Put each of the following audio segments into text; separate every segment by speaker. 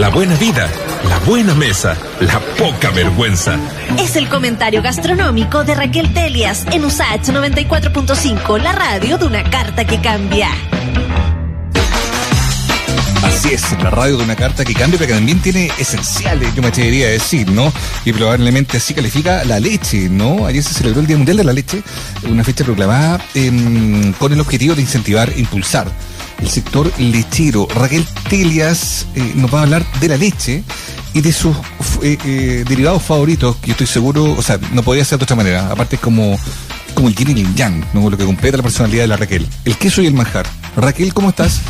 Speaker 1: la buena vida, la buena mesa, la poca vergüenza.
Speaker 2: Es el comentario gastronómico de Raquel Telias en USAH 94.5, la radio de una carta que cambia.
Speaker 3: Así es, la radio de una carta que cambia, pero que también tiene esenciales, yo me atrevería a decir, ¿no? Y probablemente así califica la leche, ¿no? Ayer se celebró el Día Mundial de la Leche, una fecha proclamada eh, con el objetivo de incentivar, impulsar el sector lechero. Raquel Telias eh, nos va a hablar de la leche y de sus eh, eh, derivados favoritos, que yo estoy seguro, o sea, no podía ser de otra manera. Aparte es como, como el yin y el yang, ¿no? lo que completa la personalidad de la Raquel. El queso y el manjar. Raquel, ¿cómo estás?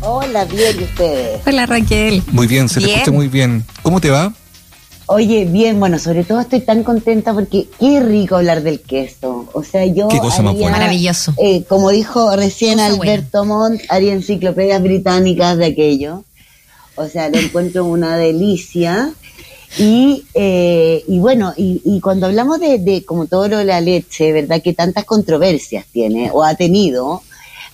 Speaker 4: Hola, bien, ¿y ustedes?
Speaker 2: Hola, Raquel.
Speaker 3: Muy bien, se te escucha muy bien. ¿Cómo te va?
Speaker 4: Oye, bien, bueno, sobre todo estoy tan contenta porque qué rico hablar del queso. O sea, yo.
Speaker 3: Qué cosa más buena.
Speaker 2: Maravilloso.
Speaker 4: Eh, como dijo recién Alberto Montt, haría enciclopedias británicas de aquello. O sea, lo encuentro una delicia. Y, eh, y bueno, y, y, cuando hablamos de, de, como todo lo de la leche, ¿verdad? Que tantas controversias tiene o ha tenido,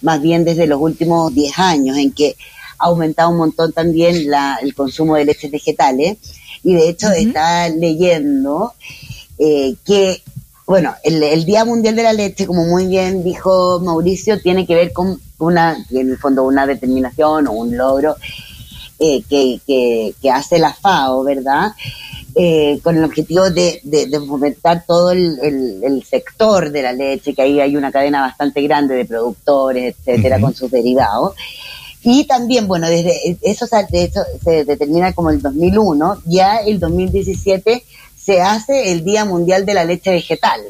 Speaker 4: más bien desde los últimos 10 años, en que ha aumentado un montón también la, el consumo de leches vegetales y de hecho uh -huh. está leyendo eh, que, bueno, el, el, Día Mundial de la Leche, como muy bien dijo Mauricio, tiene que ver con una, en el fondo, una determinación o un logro eh, que, que, que, hace la FAO, ¿verdad? Eh, con el objetivo de, de, de fomentar todo el, el, el, sector de la leche, que ahí hay una cadena bastante grande de productores, etcétera, uh -huh. con sus derivados. Y también, bueno, desde eso, de hecho, se determina como el 2001, ya el 2017 se hace el Día Mundial de la Leche Vegetal,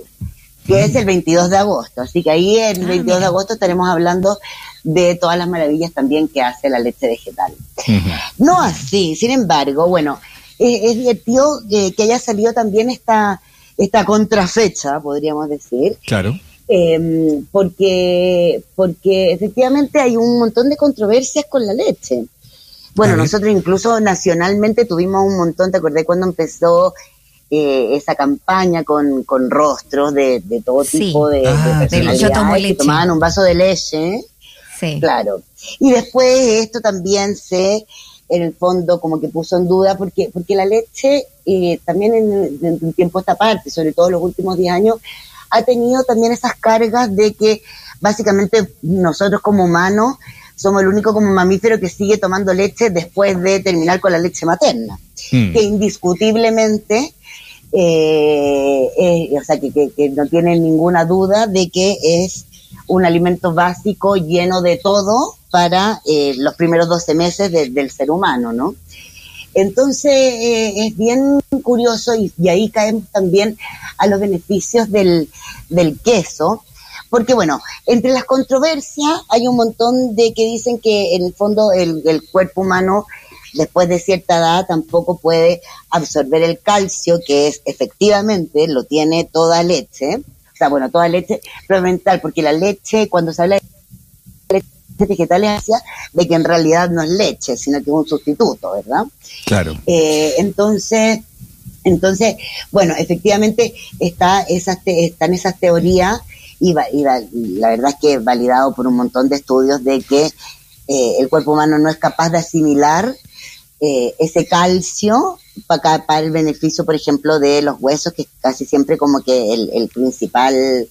Speaker 4: que es el 22 de agosto. Así que ahí el 22 ah, de agosto estaremos hablando de todas las maravillas también que hace la leche vegetal. Uh -huh. No así, sin embargo, bueno, es, es divertido que, que haya salido también esta, esta contrafecha, podríamos decir.
Speaker 3: Claro.
Speaker 4: Eh, porque, porque efectivamente hay un montón de controversias con la leche. Bueno, nosotros incluso nacionalmente tuvimos un montón, ¿te acordé cuando empezó eh, esa campaña con, con rostros de, de todo sí. tipo de, ah, de personalidades que tomaban un vaso de leche?
Speaker 2: Sí.
Speaker 4: Claro. Y después esto también se, en el fondo, como que puso en duda, porque, porque la leche eh, también en, en un tiempo esta parte, sobre todo en los últimos 10 años, ha tenido también esas cargas de que básicamente nosotros como humanos somos el único como mamífero que sigue tomando leche después de terminar con la leche materna, mm. que indiscutiblemente, eh, eh, o sea, que, no tiene ninguna duda de que es un alimento básico lleno de todo para eh, los primeros 12 meses de, del ser humano, ¿no? Entonces es bien curioso y, ahí caemos también a los beneficios del, queso, porque bueno, entre las controversias hay un montón de que dicen que en el fondo el cuerpo humano después de cierta edad tampoco puede absorber el calcio, que es efectivamente, lo tiene toda leche, o sea, bueno, toda leche, pero mental, porque la leche, cuando se habla de leche vegetales de que en realidad no es leche, sino que es un sustituto, ¿verdad?
Speaker 3: Claro.
Speaker 4: Eh, entonces, entonces, bueno, efectivamente está esas te, están esas teorías y, y, la, y, la, verdad es que validado por un montón de estudios de que eh, el cuerpo humano no es capaz de asimilar eh, ese calcio para, para el beneficio, por ejemplo, de los huesos, que es casi siempre como que el, el principal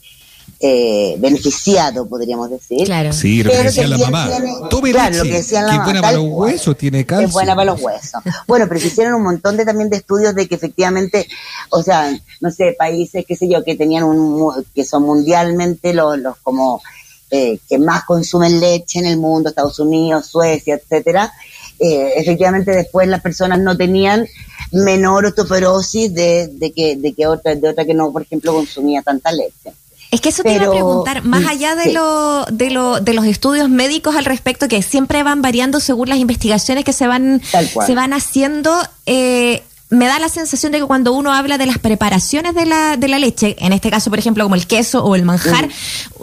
Speaker 4: eh, beneficiado, podríamos decir.
Speaker 3: Claro. Sí, lo que decía la mamá.
Speaker 4: Tiene, Tome claro, leche, lo que decía la
Speaker 3: mamá. buena para los huesos, tiene calcio.
Speaker 4: Es buena para los huesos. bueno, pero se hicieron un montón de también de estudios de que efectivamente, o sea, no sé, países, qué sé yo, que tenían un, que son mundialmente los, los como, eh, que más consumen leche en el mundo, Estados Unidos, Suecia, etcétera, eh, efectivamente después las personas no tenían menor osteoporosis de, de que, de que otra, de otra que no, por ejemplo, consumía tanta leche.
Speaker 2: Es que eso te Pero, iba a preguntar, más allá de, sí. lo, de, lo, de los estudios médicos al respecto, que siempre van variando según las investigaciones que se van, se van haciendo, eh, me da la sensación de que cuando uno habla de las preparaciones de la, de la leche, en este caso, por ejemplo, como el queso o el manjar, mm.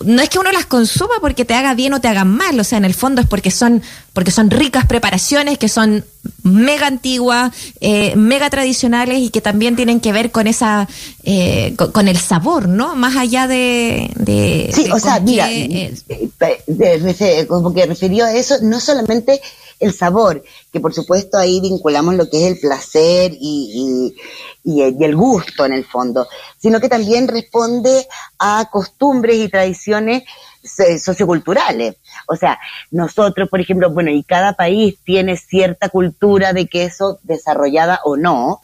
Speaker 2: no es que uno las consuma porque te haga bien o te hagan mal, o sea, en el fondo es porque son, porque son ricas preparaciones, que son mega antiguas, eh, mega tradicionales y que también tienen que ver con esa, eh, con, con, el sabor, ¿no? Más allá de... de
Speaker 4: sí, de o sea, mira, eh, como que refirió a eso, no solamente el sabor, que por supuesto ahí vinculamos lo que es el placer y, y, el gusto en el fondo, sino que también responde a costumbres y tradiciones socioculturales. O sea, nosotros, por ejemplo, bueno, y cada país tiene cierta cultura de queso desarrollada o no,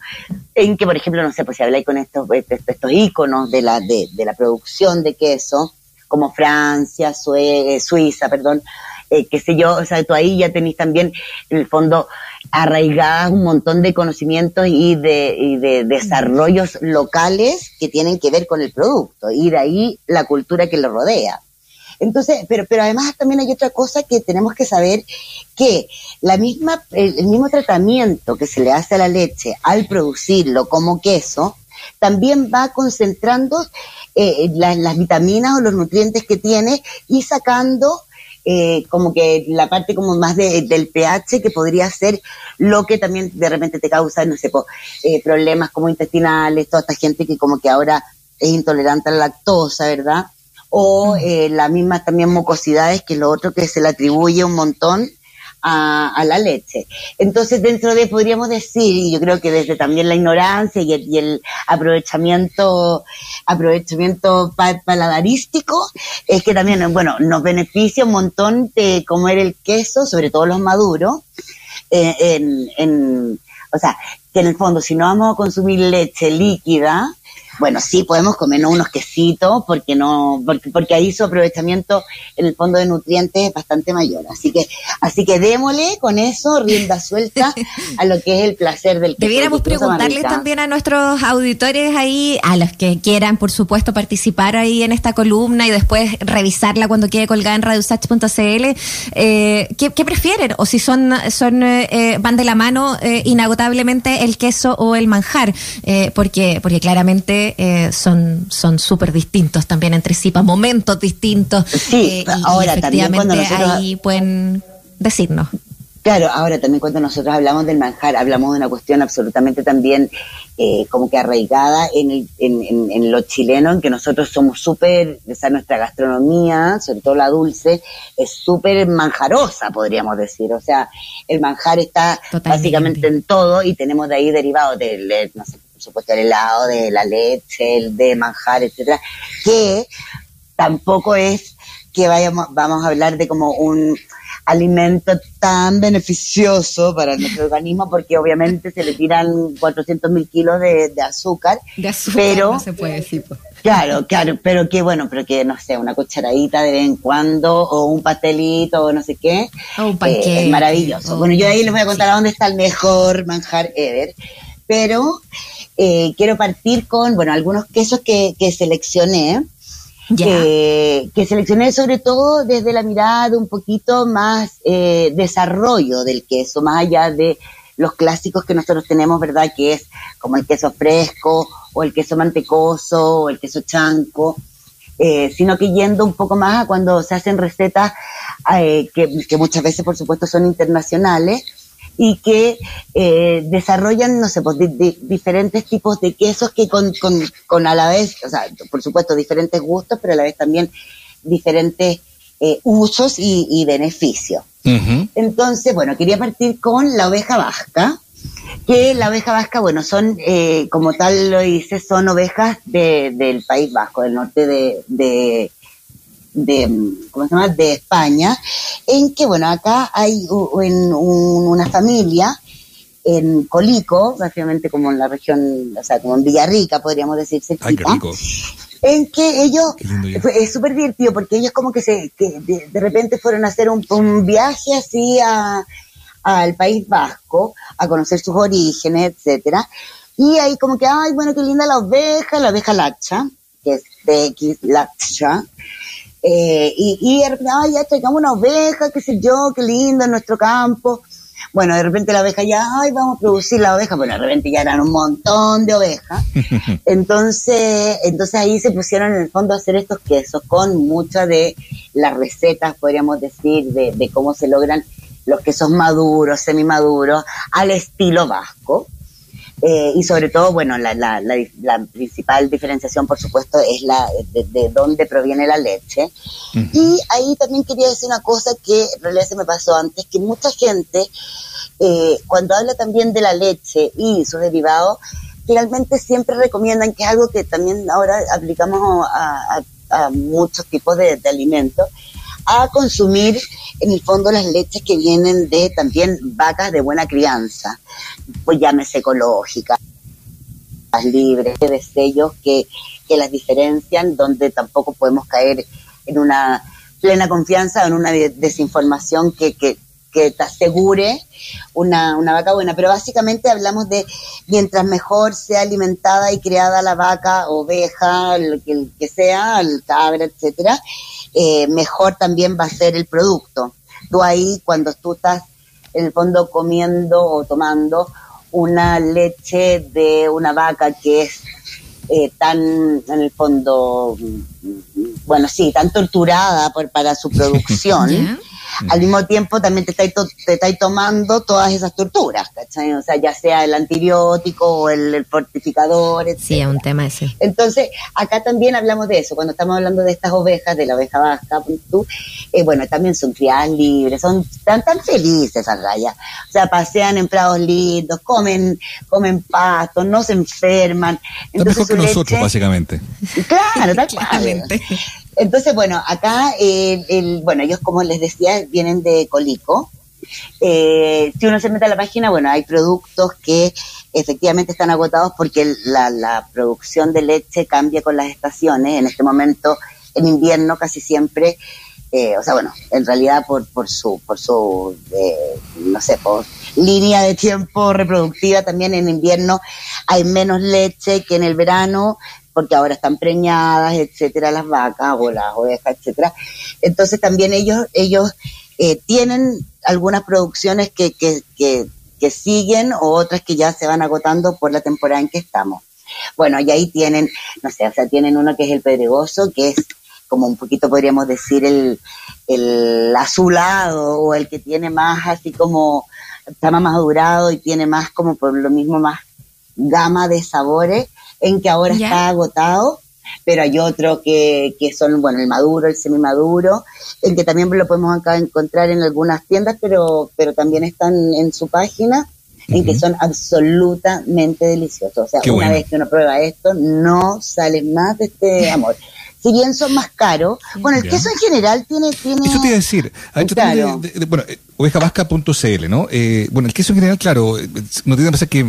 Speaker 4: en que, por ejemplo, no sé, pues si habláis con estos, estos íconos de la, de, de la producción de queso, como Francia, Suiza, perdón, eh, qué sé yo, o sea, tú ahí ya tenéis también, en el fondo, arraigadas un montón de conocimientos y de, y de desarrollos locales que tienen que ver con el producto, y de ahí la cultura que lo rodea. Entonces, pero, pero además también hay otra cosa que tenemos que saber, que la misma, el, mismo tratamiento que se le hace a la leche al producirlo como queso, también va concentrando eh, las vitaminas o los nutrientes que tiene y sacando eh, como que la parte como más del pH que podría ser lo que también de repente te causa, no sé, eh, problemas como intestinales, toda esta gente que como que ahora es intolerante a la lactosa, ¿verdad? O mm. eh, las mismas también mucosidades, que es lo otro que se le atribuye un montón a, la leche. Entonces, dentro de, podríamos decir, y yo creo que desde también la ignorancia y el, aprovechamiento, aprovechamiento paladarístico, es que también, bueno, nos beneficia un montón de comer el queso, sobre todo los maduros, eh, en, en, o sea, que en el fondo, si no vamos a consumir leche líquida, bueno, sí podemos comernos unos quesitos porque no, porque, porque ahí su aprovechamiento en el fondo de nutrientes es bastante mayor. Así que, así que démosle con eso, rienda suelta a lo que es el placer del queso.
Speaker 2: Debiéramos preguntarle también a nuestros auditores ahí, a los que quieran, por supuesto, participar ahí en esta columna y después revisarla cuando quede colgada en radiosach.cl, eh, ¿qué, prefieren? O si son, son eh, van de la mano eh, inagotablemente el queso o el manjar, eh, porque, porque claramente eh, son son súper distintos también entre sí, para momentos distintos.
Speaker 4: Sí, eh, ahora también cuando
Speaker 2: ahí pueden decirnos.
Speaker 4: Claro, ahora también cuando nosotros hablamos del manjar, hablamos de una cuestión absolutamente también eh, como que arraigada en, el, en, en, lo chileno, en que nosotros somos súper, o sea, nuestra gastronomía, sobre todo la dulce, es súper manjarosa, podríamos decir. O sea, el manjar está básicamente en todo y tenemos de ahí derivados del, no sé, por supuesto, el helado, de la leche, el de manjar, etcétera, que tampoco es que vayamos, vamos a hablar de como un alimento tan beneficioso para nuestro organismo porque obviamente se le tiran 400 mil kilos de, azúcar.
Speaker 2: De azúcar, pero, no se puede decir. Pues.
Speaker 4: Claro, claro, pero que bueno, pero que no sé, una cucharadita de vez en cuando o un pastelito o no sé qué.
Speaker 2: O un panqueque.
Speaker 4: es maravilloso. Bueno, yo ahí les voy a contar a dónde está el mejor manjar ever. Pero eh, quiero partir con, bueno, algunos quesos que, que seleccioné. Eh, que seleccioné sobre todo desde la mirada de un poquito más eh, desarrollo del queso, más allá de los clásicos que nosotros tenemos, ¿verdad? Que es como el queso fresco o el queso mantecoso o el queso chanco, eh, sino que yendo un poco más a cuando se hacen recetas que, que, muchas veces, por supuesto, son internacionales y que eh, desarrollan, no sé, pues, diferentes tipos de quesos que con, con, con, a la vez, o sea, por supuesto, diferentes gustos, pero a la vez también diferentes eh, usos y, beneficios. Entonces, bueno, quería partir con la oveja vasca, que la oveja vasca, bueno, son, eh, como tal lo dice, son ovejas de, del País Vasco, del norte de, de, ¿cómo se llama? de España, en que, bueno, acá hay en una familia en Colico, básicamente como en la región, o sea, como en Villarrica, podríamos decir, en que ellos, es súper divertido porque ellos como que se, que de, repente fueron a hacer un, un viaje así a, al País Vasco, a conocer sus orígenes, etcétera, y ahí como que, ay, bueno, qué linda la oveja, la oveja lacha, que es de X lacha, eh, y, y de repente, ay, ya traigamos una oveja, qué sé yo, qué lindo en nuestro campo. Bueno, de repente la oveja ya, ay, vamos a producir la oveja, bueno, de repente ya eran un montón de ovejas. Entonces, entonces ahí se pusieron en el fondo a hacer estos quesos con muchas de las recetas, podríamos decir, de, de cómo se logran los quesos maduros, semimaduros, al estilo vasco. Eh, y sobre todo, bueno, la, la, la, principal diferenciación, por supuesto, es la de, dónde proviene la leche. Y ahí también quería decir una cosa que en realidad se me pasó antes, que mucha gente, eh, cuando habla también de la leche y sus derivados, realmente siempre recomiendan, que es algo que también ahora aplicamos a, muchos tipos de, de alimentos, a consumir en el fondo las leches que vienen de también vacas de buena crianza, pues llámese ecológicas, libres, de sellos que, que las diferencian, donde tampoco podemos caer en una plena confianza en una desinformación que, que, que te asegure una, una, vaca buena. Pero básicamente hablamos de mientras mejor sea alimentada y creada la vaca, oveja, el que, sea, el cabra, etcétera, eh, mejor también va a ser el producto. Tú ahí, cuando tú estás en el fondo comiendo o tomando una leche de una vaca que es eh, tan, en el fondo, bueno, sí, tan torturada por, para su producción, al mismo tiempo también te estáis, te estáis tomando todas esas torturas, ¿cachai? O sea, ya sea el antibiótico o el, fortificador, etc.
Speaker 2: Sí, es un tema ese.
Speaker 4: Entonces, acá también hablamos de eso, cuando estamos hablando de estas ovejas, de la oveja vasca, tú, eh, bueno, también son criadas libres, son tan, tan felices esas rayas. O sea, pasean en prados lindos, comen, comen pasto, no se enferman.
Speaker 3: Entonces, mejor que nosotros, básicamente.
Speaker 4: Claro, tal cual. Entonces, bueno, acá, el, bueno, ellos como les decía, vienen de Colico. Eh, si uno se mete a la página, bueno, hay productos que efectivamente están agotados porque la, producción de leche cambia con las estaciones. En este momento, en invierno, casi siempre, eh, o sea, bueno, en realidad por, por su, por su eh, no sé, por línea de tiempo reproductiva, también en invierno hay menos leche que en el verano, porque ahora están preñadas, etcétera, las vacas o las ovejas, etcétera. Entonces también ellos, ellos eh, tienen algunas producciones que, que, que, que siguen o otras que ya se van agotando por la temporada en que estamos. Bueno, y ahí tienen, no sé, o sea, tienen uno que es el pedregoso, que es como un poquito podríamos decir el, el azulado o el que tiene más así como, está más madurado y tiene más como por lo mismo más gama de sabores en que ahora está agotado, pero hay otro que, que son, bueno, el maduro, el semimaduro, en que también lo podemos acá encontrar en algunas tiendas, pero, pero también están en su página, en que son absolutamente deliciosos. O sea, una vez que uno prueba esto, no sale más de este amor si bien son más caros. Bueno, el queso en general tiene... tiene
Speaker 3: Eso te iba a decir. bueno, eh, ovejavasca.cl, ¿no? Eh, bueno, el queso en general, claro, eh, no tiene que pensar que,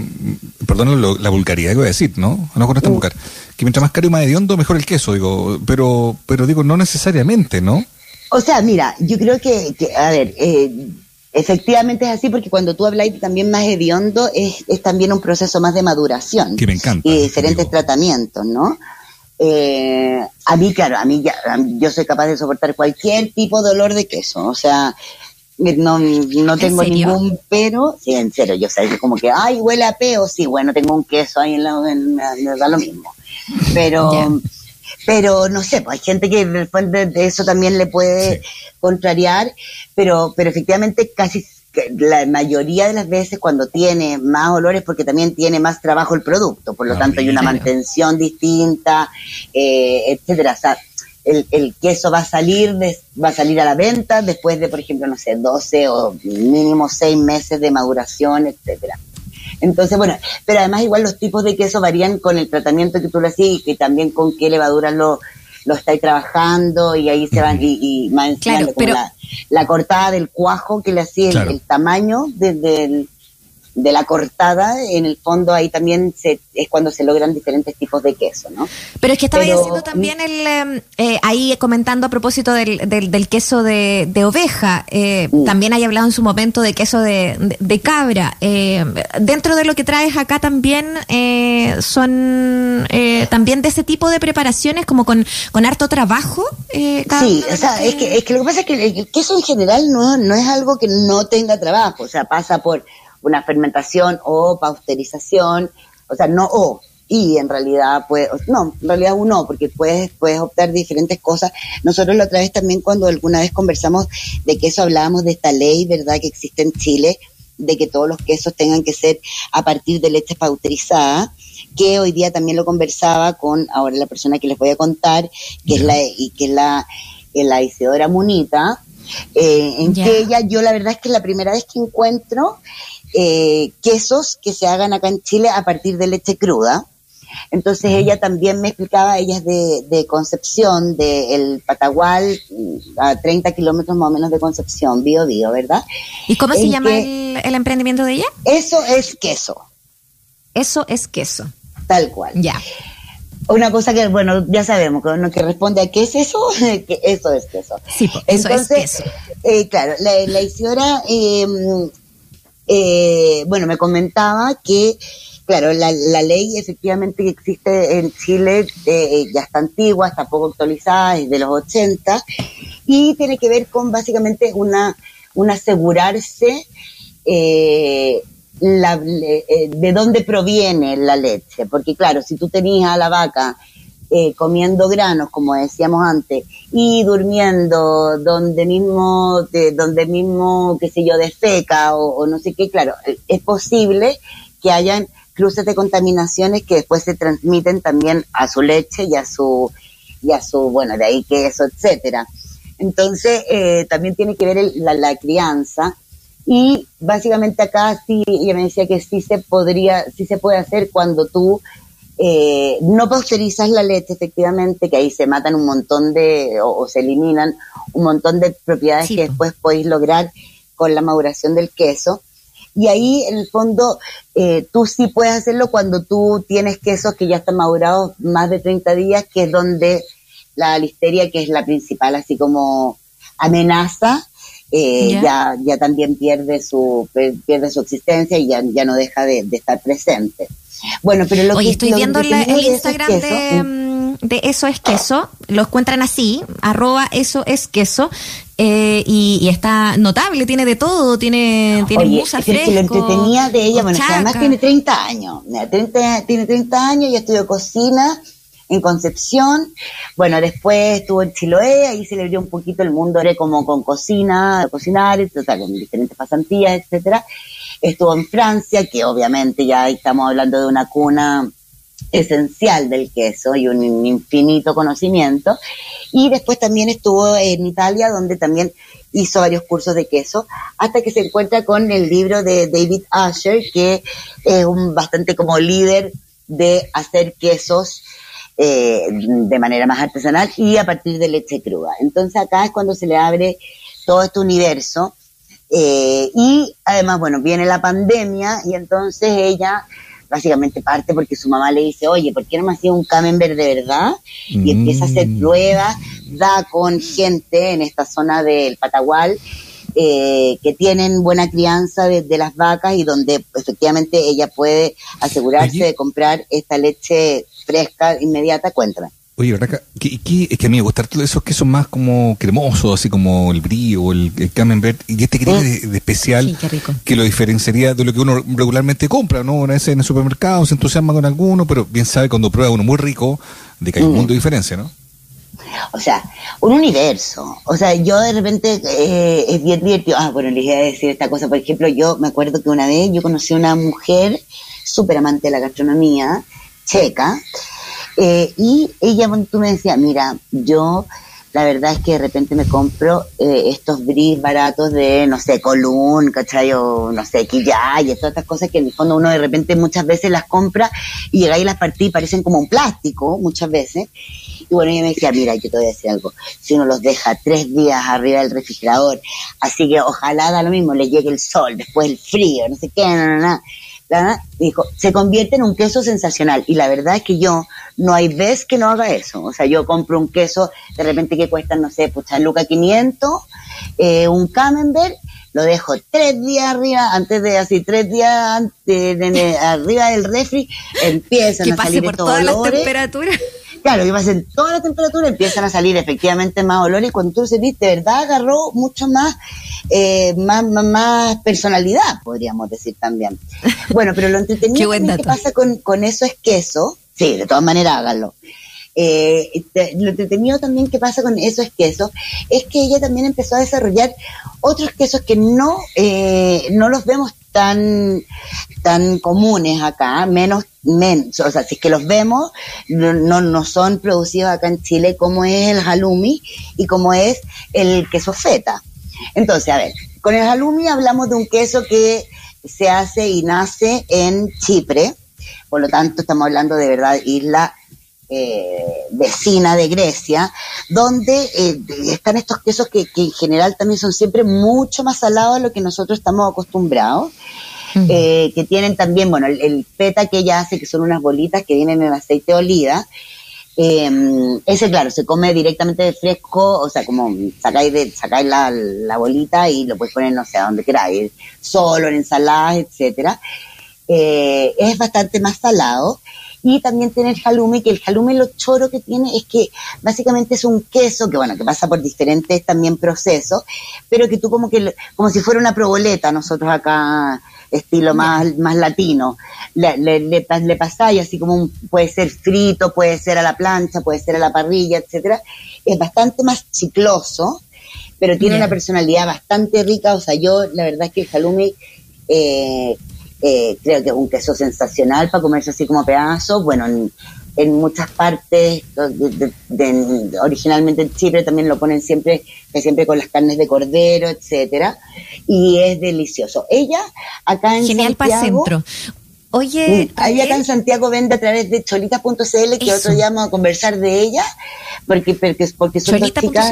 Speaker 3: perdón la vulgaridad que voy a decir, ¿no? No con esta mm. vulgar. Que mientras más caro y más hediondo, mejor el queso, digo. Pero, pero digo, no necesariamente, ¿no?
Speaker 4: O sea, mira, yo creo que, a ver, efectivamente es así porque cuando tú hablas también más hediondo es, es también un proceso más de maduración.
Speaker 3: Que me encanta.
Speaker 4: Y diferentes tratamientos, ¿no? Eh, a mí, claro, a mí ya, yo soy capaz de soportar cualquier tipo de dolor de queso, o sea, no, no tengo ningún pero, sí, en serio, yo sé, como que, ay, huele a peo, sí, bueno, tengo un queso ahí en la, en, me da lo mismo, pero, pero no sé, pues hay gente que después de, eso también le puede contrariar, pero, pero efectivamente casi la mayoría de las veces cuando tiene más olores porque también tiene más trabajo el producto, por lo ah, tanto hay una mantención distinta, eh, etcétera. O sea, el, el, queso va a salir va a salir a la venta después de, por ejemplo, no sé, 12 o mínimo 6 meses de maduración, etcétera. Entonces, bueno, pero además igual los tipos de queso varían con el tratamiento que tú le haces y también con qué levadura lo, lo estáis trabajando y ahí se van y, más la, cortada del cuajo que le hacía el, tamaño desde el, de la cortada, en el fondo ahí también se, es cuando se logran diferentes tipos de queso, ¿no?
Speaker 2: Pero es que estaba diciendo también el, em, eh, ahí comentando a propósito del, del, queso de, de oveja, eh, mm. también hay hablado en su momento de queso de, de, cabra. Eh, dentro de lo que traes acá también son también de ese tipo de preparaciones como con, con harto trabajo.
Speaker 4: sí, o sea, es que, es que lo que pasa es que el queso en general no, no es algo que no tenga trabajo, o sea, pasa por una fermentación o pasteurización, o sea, no o, y en realidad pues no, en realidad uno, porque puedes, puedes optar diferentes cosas. Nosotros la otra vez también cuando alguna vez conversamos de que eso hablábamos de esta ley, ¿verdad?, que existe en Chile, de que todos los quesos tengan que ser a partir de leche pauterizada, que hoy día también lo conversaba con ahora la persona que les voy a contar, que es la y que es la, la Isidora Munita, eh, en que ella, yo la verdad es que es la primera vez que encuentro eh, quesos que se hagan acá en Chile a partir de leche cruda. Entonces ella también me explicaba, ella es de, de Concepción, del Patagual, a 30 kilómetros más o menos de Concepción, Bio Bio, ¿verdad?
Speaker 2: ¿Y cómo se llama el, emprendimiento de ella?
Speaker 4: Eso es queso.
Speaker 2: Eso es queso.
Speaker 4: Tal cual.
Speaker 2: Ya.
Speaker 4: Una cosa que, bueno, ya sabemos, que, que responde a qué es eso, que eso es queso.
Speaker 2: Sí, eso es queso.
Speaker 4: Eh, claro, la, la Isidora, eh, eh, bueno, me comentaba que Claro, la, ley efectivamente que existe en Chile eh, ya está antigua, está poco actualizada, es de los 80 y tiene que ver con básicamente una, un asegurarse eh, eh, de dónde proviene la leche. Porque claro, si tú tenías a la vaca comiendo granos, como decíamos antes, y durmiendo donde mismo, de, donde mismo, qué sé yo, de feca o, o no sé qué, claro, es posible que hayan cruces de contaminaciones que después se transmiten también a su leche y a su, y a su, bueno, de ahí queso, etcétera. Entonces, eh, también tiene que ver la, crianza. Y básicamente acá sí, ella me decía que sí se podría, sí se puede hacer cuando tú eh, no pasteurizas la leche, efectivamente, que ahí se matan un montón de, o, se eliminan un montón de propiedades que después podéis lograr con la maduración del queso. Y ahí, en el fondo, eh, tú sí puedes hacerlo cuando tú tienes quesos que ya están madurados más de 30 días, que es donde la listeria, que es la principal, así como amenaza, eh, ya, ya también pierde su, pierde su existencia y ya, ya no deja de, estar presente. Bueno, pero lo
Speaker 2: Oye,
Speaker 4: que
Speaker 2: estoy viendo el Instagram de, mm, de, Eso es Queso, lo encuentran así, arroba Eso es Queso, eh, y, está notable, tiene de todo, tiene, tiene
Speaker 4: Oye, musa fresco. lo entretenía de ella, bueno, además tiene 30 años, tiene 30 años y estudió cocina en Concepción, bueno, después estuvo en Chiloé, ahí se le abrió un poquito el mundo como con cocina, cocinar, con diferentes pasantías, etcétera. Estuvo en Francia, que obviamente ya estamos hablando de una cuna esencial del queso y un infinito conocimiento. Y después también estuvo en Italia, donde también hizo varios cursos de queso, hasta que se encuentra con el libro de David Asher, que es un bastante como líder de hacer quesos eh, de manera más artesanal y a partir de leche cruda. Entonces acá es cuando se le abre todo este universo. Eh, y además, bueno, viene la pandemia y entonces ella básicamente parte porque su mamá le dice, oye, ¿por qué no me hacía un camembert de verdad? Y empieza a hacer mm. pruebas, da con gente en esta zona del Patagual, eh, que tienen buena crianza de, las vacas y donde efectivamente ella puede asegurarse de comprar esta leche fresca, inmediata, cuéntame.
Speaker 3: Oye, ¿verdad? es que a mí me gustan todos esos quesos más como cremosos, así como el brie o el, camembert, y este que de, especial que lo diferenciaría de lo que uno regularmente compra, ¿no? Una vez en el supermercado se entusiasma con alguno, pero bien sabe cuando prueba uno muy rico de que hay un mm. mundo de diferencia, ¿no?
Speaker 4: O sea, un universo. O sea, yo de repente eh, es bien divertido. Ah, bueno, les iba a decir esta cosa. Por ejemplo, yo me acuerdo que una vez yo conocí a una mujer súper amante de la gastronomía checa eh, y ella, tú me decías, mira, yo la verdad es que de repente me compro eh, estos bris baratos de, no sé, Colún, ¿cachai? No sé, Quillay, todas estas cosas que en el fondo uno de repente muchas veces las compra y llega y las partí y parecen como un plástico, muchas veces. Y bueno, ella me decía, mira, yo te voy a decir algo, si uno los deja tres días arriba del refrigerador, así que ojalá da lo mismo, le llegue el sol, después el frío, no sé qué, no, no, no dijo, se convierte en un queso sensacional. Y la verdad es que yo, no hay vez que no haga eso. O sea, yo compro un queso de repente que cuesta, no sé, pucha, Luca 500, eh, un camembert, lo dejo tres días arriba, antes de así, tres días antes de, arriba del refri, empiezan a salir
Speaker 2: por todas las temperaturas.
Speaker 4: Claro, que pasen toda la temperatura, empiezan a salir efectivamente más olores y cuando tú se viste, de verdad agarró mucho más, eh, más, más, personalidad, podríamos decir también. Bueno, pero lo entretenido que pasa con, con eso es queso, sí, de todas maneras háganlo. Eh, lo entretenido también que pasa con eso es queso, es que ella también empezó a desarrollar otros quesos que no, eh, no los vemos tan, tan comunes acá, menos, menos, o sea, si es que los vemos, no, no son producidos acá en Chile como es el halloumi y como es el queso feta. Entonces, a ver, con el halloumi hablamos de un queso que se hace y nace en Chipre, por lo tanto estamos hablando de verdad isla eh, vecina de Grecia, donde eh, están estos quesos que, en general también son siempre mucho más salados a lo que nosotros estamos acostumbrados. Eh, que tienen también, bueno, el, peta que ella hace, que son unas bolitas que vienen en aceite de oliva. Ese, claro, se come directamente de fresco, o sea, como sacáis, de, sacáis la, la bolita y lo puedes poner, no sé, a donde queráis, solo en ensaladas, etcétera. es bastante más salado y también tiene el halloumi, que el halloumi lo choro que tiene es que básicamente es un queso que, bueno, que pasa por diferentes también procesos, pero que tú como que, como si fuera una proboleta, nosotros acá, estilo más, más latino, le, le, le, pasáis así como un, puede ser frito, puede ser a la plancha, puede ser a la parrilla, etcétera, es bastante más chicloso, pero tiene una personalidad bastante rica, o sea, yo la verdad es que el halloumi eh, eh, creo que es un queso sensacional para comerse así como pedazo. Bueno, en, muchas partes, originalmente en Chipre también lo ponen siempre, siempre con las carnes de cordero, etcétera, y es delicioso. Ella acá en
Speaker 2: Genial
Speaker 4: para
Speaker 2: centro. Oye,
Speaker 4: mm, ahí acá en Santiago vende a través de cholitas.cl, que otro día vamos a conversar de ella, porque, porque, porque son dos chicas.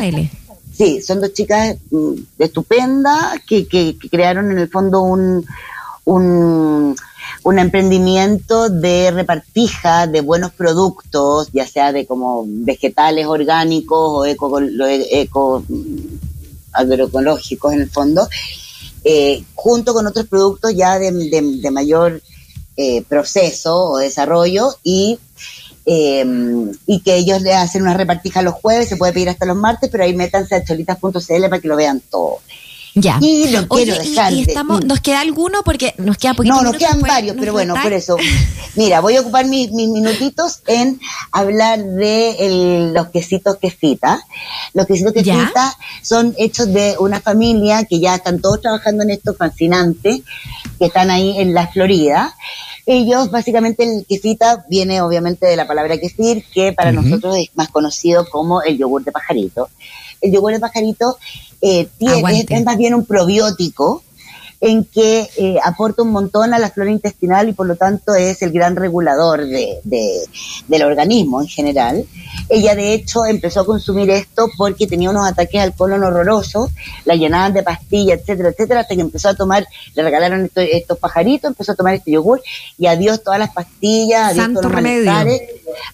Speaker 4: Sí, son dos chicas mm, estupendas que, que crearon en el fondo un, un, un emprendimiento de repartija de buenos productos, ya sea de como vegetales orgánicos o eco, eco agroecológicos en el fondo, eh, junto con otros productos ya de, de, mayor eh, proceso o desarrollo y eh, y que ellos le hacen una repartija los jueves, se puede pedir hasta los martes, pero ahí métanse a cholitas.cl para que lo vean todo.
Speaker 2: Ya.
Speaker 4: Y lo quiero dejar.
Speaker 2: Y, estamos, ¿Nos queda alguno? Porque nos queda poquito.
Speaker 4: No, nos quedan varios, pero bueno, por eso. Mira, voy a ocupar mis, minutitos en hablar de los quesitos quesita. Los quesitos quesita son hechos de una familia que ya están todos trabajando en esto fascinante, que están ahí en la Florida. Ellos, básicamente, el quesita viene obviamente de la palabra quesir, que para nosotros es más conocido como el yogur de pajarito. El yogur de pajarito eh, tiene, es, más bien un probiótico en que eh, aporta un montón a la flora intestinal y por lo tanto es el gran regulador de, del organismo en general. Ella de hecho empezó a consumir esto porque tenía unos ataques al colon horrorosos, la llenaban de pastillas, etcétera, etcétera, hasta que empezó a tomar, le regalaron estos, pajaritos, empezó a tomar este yogur y adiós todas las pastillas, adiós todos los malestares.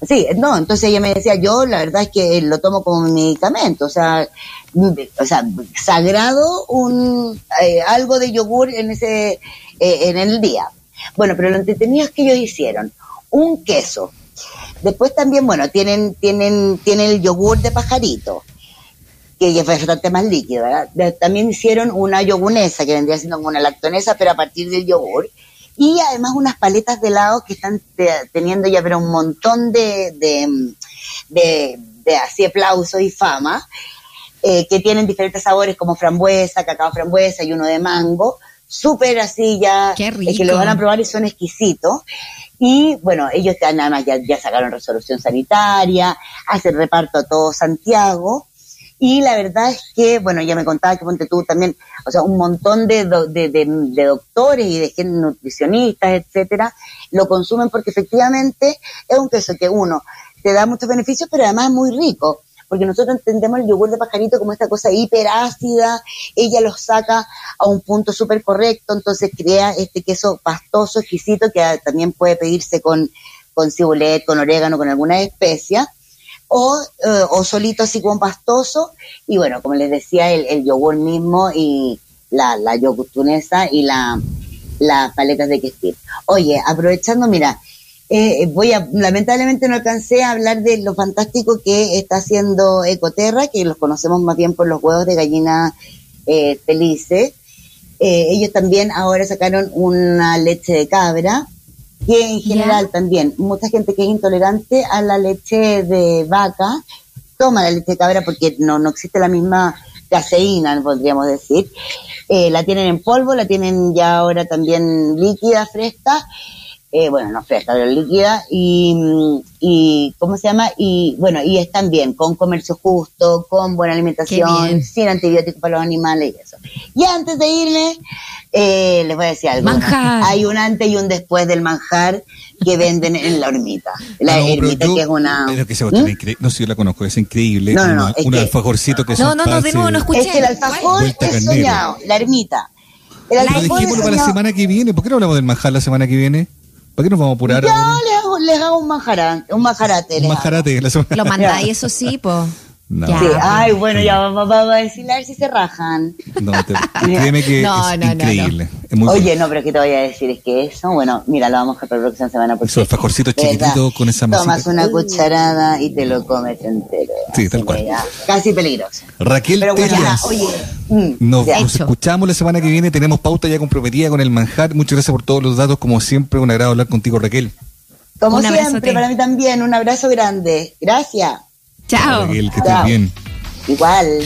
Speaker 4: Sí, no, entonces ella me decía, yo la verdad es que lo tomo como medicamento, o sea, o sea, sagrado un eh, algo de yogur en ese eh, en el día. Bueno, pero lo entretenido es que ellos hicieron un queso. Después también, bueno, tienen tienen tienen el yogur de pajarito, que es bastante más líquido, ¿verdad? También hicieron una yogunesa, que vendría siendo como una lactonesa, pero a partir del yogur. Y además unas paletas de helado que están teniendo ya pero un montón de, de, de, de así aplausos y fama eh, que tienen diferentes sabores como frambuesa, cacao frambuesa y uno de mango, súper así ya,
Speaker 2: Qué
Speaker 4: eh, que lo van a probar y son exquisitos. Y bueno, ellos ya nada más ya, ya sacaron resolución sanitaria, hacen reparto a todo Santiago. Y la verdad es que, bueno, ya me contaba que ponte tú también, o sea, un montón de, de, de, de doctores y de nutricionistas, etcétera, lo consumen porque efectivamente es un queso que uno te da muchos beneficios, pero además es muy rico porque nosotros entendemos el yogur de pajarito como esta cosa hiperácida, ella lo saca a un punto súper correcto, entonces crea este queso pastoso, exquisito, que también puede pedirse con, con con orégano, con alguna especia, o, eh, o solito así como pastoso, y bueno, como les decía, el, yogur mismo y la, la yogurtunesa y la, las paletas de quesir. Oye, aprovechando, mira, eh, voy a, lamentablemente no alcancé a hablar de lo fantástico que está haciendo Ecoterra, que los conocemos más bien por los huevos de gallina eh, felices. Eh, ellos también ahora sacaron una leche de cabra, que en general también, mucha gente que es intolerante a la leche de vaca, toma la leche de cabra porque no, no existe la misma caseína, podríamos decir. Eh, la tienen en polvo, la tienen ya ahora también líquida, fresca. Eh, bueno, no fresca, pero líquida, y, y, ¿cómo se llama? Y bueno, y están bien, con comercio justo, con buena alimentación, sin antibióticos para los animales y eso. Y antes de irme, eh, les voy a decir algo.
Speaker 2: Manjar.
Speaker 4: Hay un antes y un después del manjar que venden en la hormita. La
Speaker 3: Ah, no,
Speaker 4: ermita
Speaker 3: yo-
Speaker 4: que es una...
Speaker 3: es que se
Speaker 4: ¿Mm?
Speaker 3: No sé, yo la conozco, es increíble.
Speaker 4: No, no, no,
Speaker 3: Una-
Speaker 4: es
Speaker 3: un
Speaker 4: que-
Speaker 3: alfajorcito que
Speaker 2: No, no, no, de nuevo no escuché.
Speaker 4: Es que el alfajor es
Speaker 3: carnero.
Speaker 4: soñado, la ermita. El
Speaker 3: Lo
Speaker 4: alfajor es
Speaker 3: dejémoslo para la semana que viene. ¿Por qué no hablamos del manjar la semana que viene? ¿Para qué nos vamos a apurar?
Speaker 4: Ya
Speaker 3: ahora?
Speaker 4: les hago, les hago un manjarate, un manjarate.
Speaker 3: Un la semana
Speaker 2: Lo mandáis, eso sí, po.
Speaker 3: No.
Speaker 2: Ya,
Speaker 4: Sí,
Speaker 2: po.
Speaker 4: ay, bueno, ya vamos, vamos a decirle a ver si se rajan.
Speaker 3: No, te- créeme que
Speaker 2: No,
Speaker 3: es
Speaker 2: no, no,
Speaker 3: increíble. Es muy
Speaker 4: Oye,
Speaker 3: bueno.
Speaker 4: no, pero ¿qué te voy a decir? Es que eso, bueno, mira, lo vamos a para la próxima semana. Porque,
Speaker 3: Esos alfajorcitos chiquititos con esa masita.
Speaker 4: Tomas una cucharada y te lo comes entero.
Speaker 3: Sí, tal cual.
Speaker 4: ya, Casi peligroso.
Speaker 3: Raquel
Speaker 4: Pero bueno, ya, oye, mm,
Speaker 3: Nos, nos escuchamos la semana que viene. Tenemos pauta ya comprometida con el manjar. Muchas gracias por todos los datos. Como siempre, un agrado hablar contigo, Raquel.
Speaker 4: Como
Speaker 2: Un
Speaker 4: siempre, para mí también, un abrazo grande. Gracias.
Speaker 2: Chao.
Speaker 3: Raquel, que estés
Speaker 4: Chao.
Speaker 3: bien.
Speaker 4: Igual.